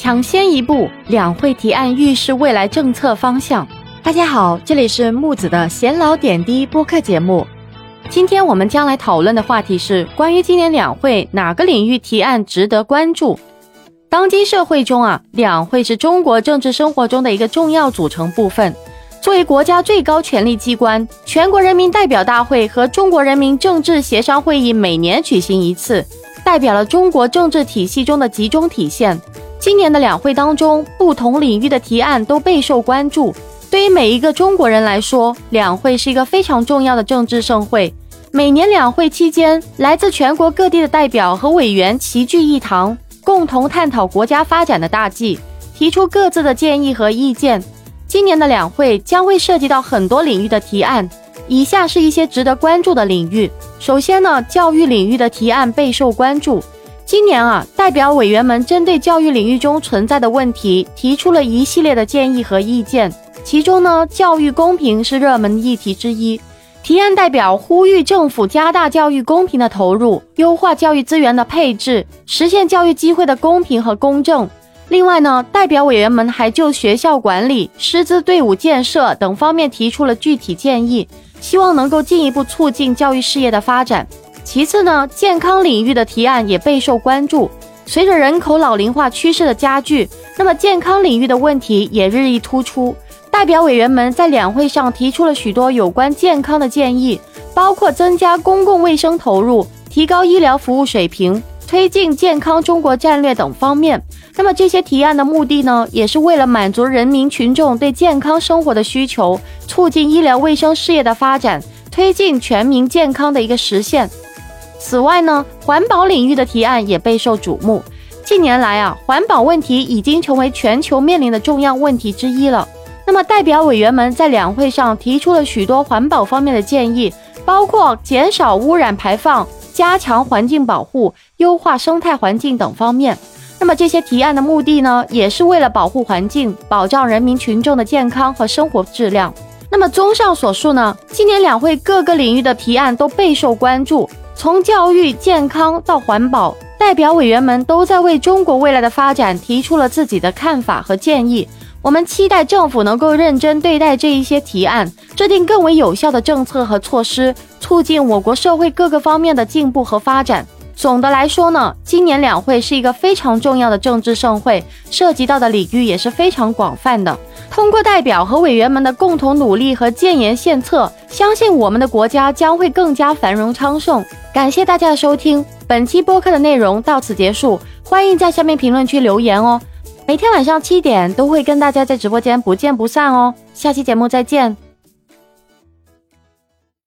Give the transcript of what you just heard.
抢先一步，两会提案预示未来政策方向。大家好，这里是木子的闲聊点滴播客节目。今天我们将来讨论的话题是关于今年两会哪个领域提案值得关注。当今社会中啊，两会是中国政治生活中的一个重要组成部分。作为国家最高权力机关，全国人民代表大会和中国人民政治协商会议每年举行一次，代表了中国政治体系中的集中体现。今年的两会当中，不同领域的提案都备受关注。对于每一个中国人来说，两会是一个非常重要的政治盛会。每年两会期间，来自全国各地的代表和委员齐聚一堂，共同探讨国家发展的大计，提出各自的建议和意见。今年的两会将会涉及到很多领域的提案，以下是一些值得关注的领域。首先呢，教育领域的提案备受关注。今年啊，代表委员们针对教育领域中存在的问题，提出了一系列的建议和意见。其中呢，教育公平是热门议题之一。提案代表呼吁政府加大教育公平的投入，优化教育资源的配置，实现教育机会的公平和公正。另外呢，代表委员们还就学校管理、师资队伍建设等方面提出了具体建议，希望能够进一步促进教育事业的发展。其次呢，健康领域的提案也备受关注。随着人口老龄化趋势的加剧，那么健康领域的问题也日益突出。代表委员们在两会上提出了许多有关健康的建议，包括增加公共卫生投入、提高医疗服务水平、推进健康中国战略等方面。那么这些提案的目的呢，也是为了满足人民群众对健康生活的需求，促进医疗卫生事业的发展，推进全民健康的一个实现。此外呢，环保领域的提案也备受瞩目。近年来啊，环保问题已经成为全球面临的重要问题之一了。那么代表委员们在两会上提出了许多环保方面的建议，包括减少污染排放、加强环境保护、优化生态环境等方面。那么这些提案的目的呢，也是为了保护环境，保障人民群众的健康和生活质量。那么综上所述呢，今年两会各个领域的提案都备受关注，从教育、健康到环保，代表委员们都在为中国未来的发展提出了自己的看法和建议。我们期待政府能够认真对待这一些提案，制定更为有效的政策和措施，促进我国社会各个方面的进步和发展。总的来说呢，今年两会是一个非常重要的政治盛会，涉及到的领域也是非常广泛的。通过代表和委员们的共同努力和建言献策，相信我们的国家将会更加繁荣昌盛。感谢大家的收听，本期播客的内容到此结束，欢迎在下面评论区留言哦。每天晚上七点都会跟大家在直播间不见不散哦。下期节目再见。